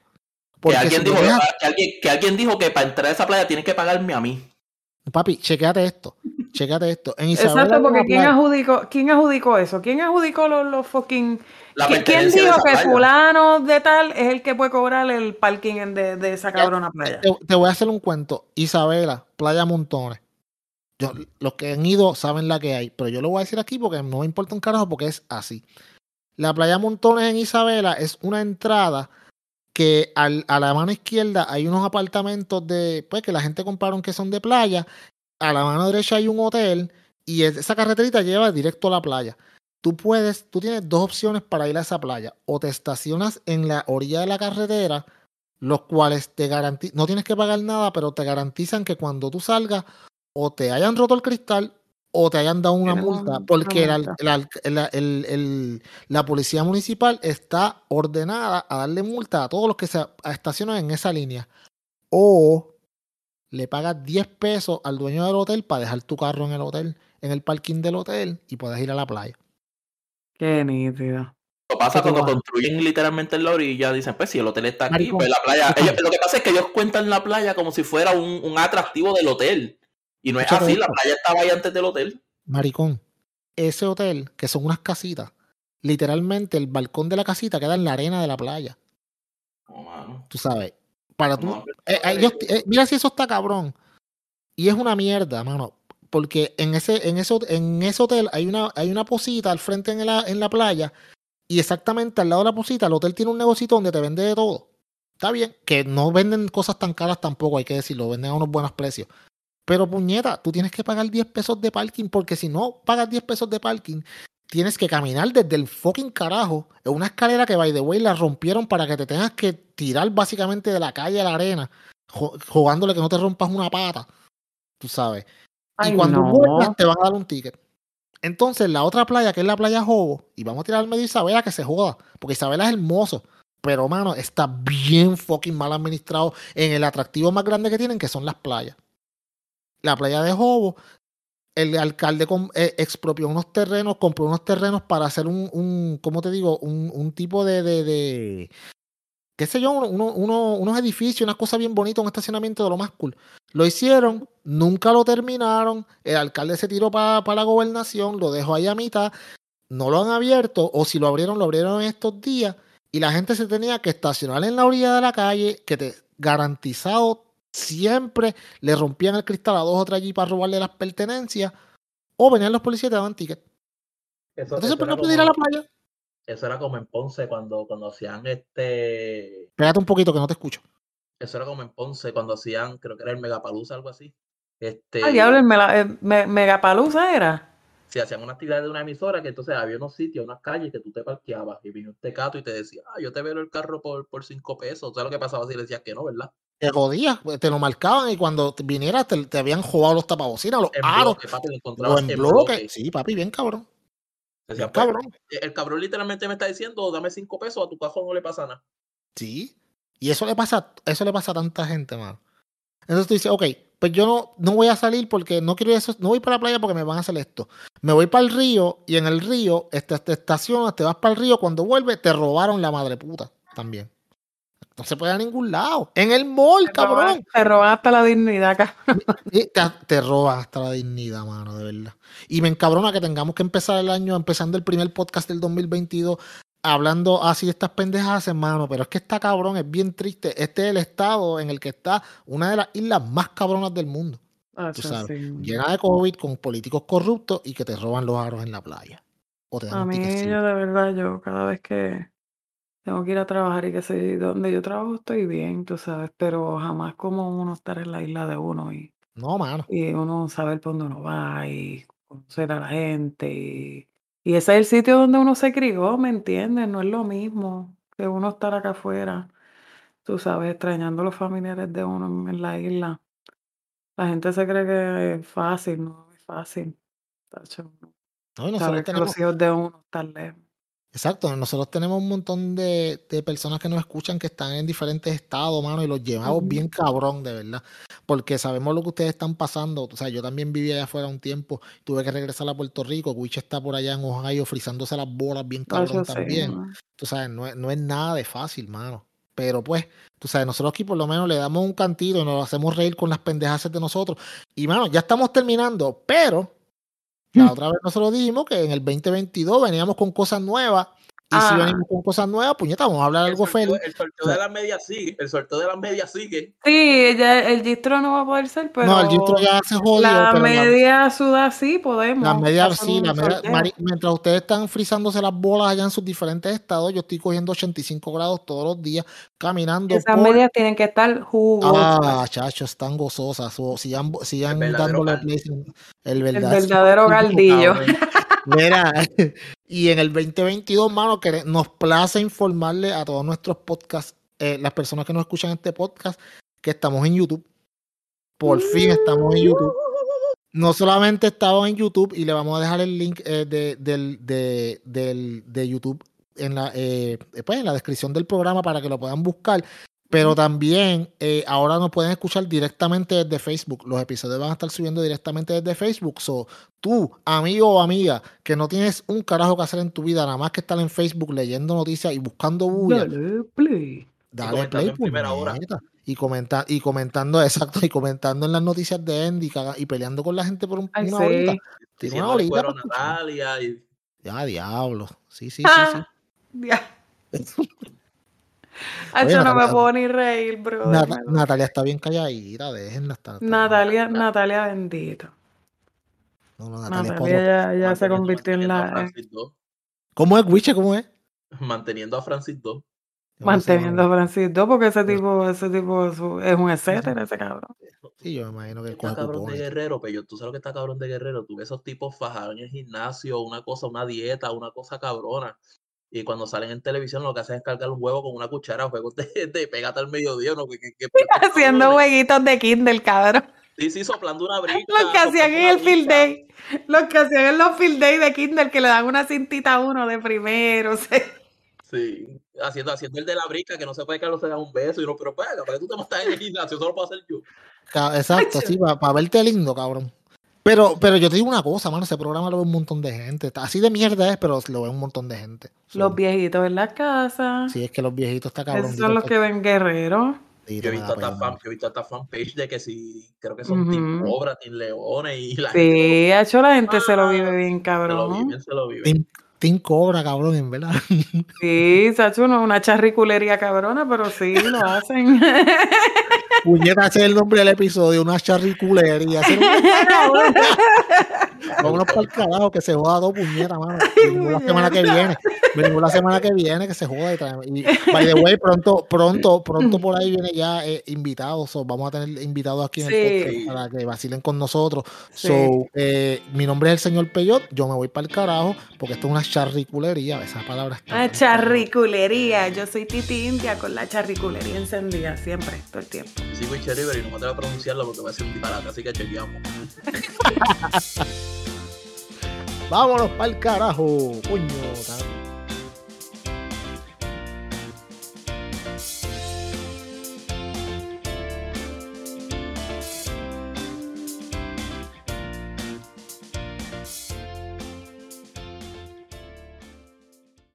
que, alguien si dijo, dejas- que, alguien, que alguien dijo que para entrar a esa playa tienes que pagarme a mí. papi, chequéate esto, chequéate esto. En Isabela Exacto, porque ¿quién adjudicó, ¿quién adjudicó eso? ¿Quién adjudicó los, los fucking... La ¿Qui- ¿Quién dijo que playa. fulano de tal es el que puede cobrar el parking en de, de esa cabrona playa? te, te voy a hacer un cuento. Isabela, Playa Montones. Los que han ido saben la que hay, pero yo lo voy a decir aquí porque no me importa un carajo porque es así. La Playa Montones en Isabela es una entrada que al- a la mano izquierda hay unos apartamentos de, pues que la gente compraron que son de playa. A la mano derecha hay un hotel y es- esa carreterita lleva directo a la playa. Tú puedes, tú tienes dos opciones para ir a esa playa. O te estacionas en la orilla de la carretera los cuales te garantizan, no tienes que pagar nada, pero te garantizan que cuando tú salgas o te hayan roto el cristal o te hayan dado una multa, una porque el al- multa. el al- el- el- el- la policía municipal está ordenada a darle multa a todos los que se estacionan en esa línea. O le pagas 10 pesos al dueño del hotel para dejar tu carro en el hotel, en el parking del hotel y puedes ir a la playa. Qué nítido. Lo pasa ¿Qué tú cuando vas? construyen literalmente en la orilla, dicen, pues si el hotel está aquí, Maricón, pues la playa. ellos- lo que pasa es que ellos cuentan la playa como si fuera un, un atractivo del hotel. Y no es así, la playa estaba ahí antes del hotel. Maricón, ese hotel, que son unas casitas, literalmente el balcón de la casita queda en la arena de la playa. Mano. Tú sabes. Para tú. No, eh, eh, eh, mira si eso está cabrón. Y es una mierda, mano. Porque en ese, en ese, en ese hotel hay una, hay una posita al frente en la, en la playa. Y exactamente al lado de la posita, el hotel tiene un negocito donde te vende de todo. Está bien, que no venden cosas tan caras tampoco, hay que decirlo, venden a unos buenos precios. Pero puñeta, tú tienes que pagar 10 pesos de parking, porque si no pagas 10 pesos de parking, tienes que caminar desde el fucking carajo en una escalera que, by the way, la rompieron para que te tengas que tirar básicamente de la calle a la arena, jugándole que no te rompas una pata, tú sabes. Y cuando no. vuelvas te van a dar un ticket. Entonces, la otra playa, que es la playa Jobo, y vamos a tirar al medio Isabela que se joda, porque Isabela es hermoso. Pero, mano, está bien fucking mal administrado en el atractivo más grande que tienen, que son las playas. La playa de Jobo, el alcalde eh, expropió unos terrenos, compró unos terrenos para hacer un, un ¿cómo te digo? Un, un tipo de, de, de- qué sé yo, uno- uno- unos edificios, unas cosas bien bonitas, un estacionamiento de lo más cool. Lo hicieron, nunca lo terminaron, el alcalde se tiró para la gobernación, lo dejó ahí a mitad, no lo han abierto, o si lo abrieron, lo abrieron en estos días, y la gente se tenía que estacionar en la orilla de la calle, que te garantizado siempre le rompían el cristal a dos o tres allí para robarle las pertenencias, o venían los policías y te daban ticket. Eso, Entonces, eso ¿por no puedes ir a la como, playa? eso era como en Ponce cuando, cuando hacían este. Espérate un poquito que no te escucho. Eso era como en Ponce cuando hacían, creo que era el Megapalusa, algo así. Este, Ah, diablo, el mela- el me- Megapalusa era. si hacían una actividad de una emisora, que entonces había unos sitios, unas calles que tú te parqueabas y vino un tecato y te decía, ah, yo te veo el carro por, por cinco pesos. ¿Sabes lo que pasaba si le decías que no, verdad? Te jodías, pues, te lo marcaban y cuando vinieras te, te habían jugado los tapabocinas, los En aros, bloque, papi, lo en bloque. bloque. Sí, papi, bien cabrón. Bien pues, cabrón. el cabrón literalmente me está diciendo, dame cinco pesos, a tu cajón no le pasa nada. Sí. Y eso le pasa, eso le pasa a tanta gente, mano. Entonces tú dices, ok, pues yo no, no voy a salir porque no quiero eso, no voy para la playa porque me van a hacer esto. Me voy para el río y en el río este, te estacionas, te vas para el río, cuando vuelves te robaron la madre puta también. No se puede ir a ningún lado. En el mall, Te roban, cabrón. te roban hasta la dignidad, cabrón. Te, te roban hasta la dignidad, mano, de verdad. Y me encabrona que tengamos que empezar el año, empezando el primer podcast del 2022, hablando así de estas pendejas, hermano. Pero es que está cabrón, es bien triste. Este es el estado en el que está una de las islas más cabronas del mundo. Acho, sabes, sí. Llena de COVID, con políticos corruptos y que te roban los aros en la playa. O te dan A mí, yo de verdad, yo cada vez que tengo que ir a trabajar y que sé, donde yo trabajo estoy bien, tú sabes, pero jamás como uno estar en la isla de uno y, No, mano. y uno saber por dónde uno va y conocer a la gente. Y, y ese es el sitio donde uno se crió, ¿me entiendes? No es lo mismo que uno estar acá afuera, tú sabes, extrañando a los familiares de uno en, en la isla. La gente se cree que es fácil, no es fácil. tacho, No, y nosotros Saber que tenemos, los hijos de uno están lejos. Exacto, nosotros tenemos un montón de, de personas que nos escuchan que están en diferentes estados, mano, y los llevamos bien cabrón, de verdad. Porque sabemos lo que ustedes están pasando. O sea, yo también viví allá afuera un tiempo, tuve que regresar a Puerto Rico. Wich está por allá en Ohio frizándose las bolas bien cabrón también. ¿no? Tú sabes, no es, no es nada de fácil, mano. Pero pues, tú sabes, nosotros aquí por lo menos le damos un cantito y nos hacemos reír con las pendejas de nosotros. Y mano, ya estamos terminando, pero la otra vez nosotros dijimos que en el 2022 veníamos con cosas nuevas. Y si Ah. venimos con cosas nuevas, puñeta, vamos a hablar El algo sorteo, feliz. el sorteo de las medias sigue, el sorteo de las medias sigue. Sí, ya el gistro no va a poder ser, pero no, el gistro ya se jodió, la pero la- media sudada sí podemos. las medias, sí, la media-. Mari- mientras ustedes están frizándose las bolas allá en sus diferentes estados, yo estoy cogiendo 85 grados todos los días, caminando Esas por medias tienen que estar jugosas. Ah, chachos, están gozosas. O sigan, sigan verdadero dándole play el el verdadero, verdadero galdillo. Mira, y en el 2022, mano, que nos place informarle a todos nuestros podcasts, eh, las personas que nos escuchan este podcast, que estamos en YouTube. Por fin estamos en YouTube. No solamente estamos en YouTube y le vamos a dejar el link eh, de, del, de, del- de YouTube en la, eh, pues, en la descripción del programa para que lo puedan buscar. Pero también eh, ahora nos pueden escuchar directamente desde Facebook. Los episodios van a estar subiendo directamente desde Facebook. So, tú, amigo o amiga, que no tienes un carajo que hacer en tu vida, nada más que estar en Facebook leyendo noticias y buscando bulla, Dale, play. dale comentando play, en primera hora. Y, comenta, y comentando, exacto, y comentando en las noticias de Andy y peleando con la gente por un- Ay, una sí. horita. Tiene una horita. Natalia y Ya, diablo. Sí, sí, sí, sí. Yo no me Natalia- puedo ni reír, bro. Nata- Natalia está bien calladita, déjenla estar. Natalia, Natalia bendito. No, no, Natalia Natalia ya, ya se convirtió en la... Francis II, ¿Cómo es, Wiche? ¿Cómo es? manteniendo a Francis II. Yo no sé, Manteniendo a mano. Francisco, porque ese tipo, ese tipo es un- etcétera, ese cabrón. Sí, yo me imagino que Está cabrón de cupones. guerrero, pero yo, tú sabes lo que está cabrón de guerrero. Tú ves esos tipos fajados en el gimnasio, una cosa, una dieta, una cosa cabrona. Y cuando salen en televisión lo que hacen es cargar un huevo con una cuchara, juegos de, de pégate al mediodía, ¿no? Que- que- que- Haciendo jueguitos de Kindle, cabrón. Sí, sí, soplando una brica. Los que hacían en el field day. Los que hacían en los field day de Kindle, que le dan una cintita a uno de primero. o sea. Sí, haciendo, haciendo el de la brica, que no se puede que no se da un beso. Y no, pero pues, ¿para qué tú te montas en el gimnasio? Eso lo puedo hacer yo. Exacto, sí, para verte lindo, cabrón. Pero, pero yo te digo una cosa, mano, ese programa lo ve un montón de gente. Está- Así de mierda es, pero lo ve un montón de gente. Los viejitos en la casa. Sí, es que los viejitos está cabrón. Esos son los que ven guerreros. Yo he visto hasta fan, yo he visto hasta fanpage de que si, creo que son Ujú. Team Cobra, Team Leones y la gente Sí, ha hecho la gente se lo vive Ah, bien se lo cabrón. viven, se lo viven. Team, Cobra, cabrón, en verdad. Sí, Sacho, no es una charriculería cabrona, pero sí lo hacen. Puñeta, ese es el nombre del episodio, una charriculería. Vámonos para el carajo, que se joda dos puñetas, mano. Venimos la semana que viene. Venimos la semana que viene, que se joda. Y, by the way, pronto, pronto, pronto por ahí viene ya eh, invitados. so, vamos a tener invitados aquí en Sí. el podcast para que vacilen con nosotros. Sí. So, eh, mi nombre es el señor Peyot. Yo me voy para el carajo porque esto es una charriculería. Esa palabra está. Una charriculería. Yo soy Titi India con la charriculería encendida siempre, todo el tiempo. Yo soy Witcher River y no me atrevo a pronunciarlo porque va a ser un disparate, así que chequeamos. Vámonos para el carajo, coño.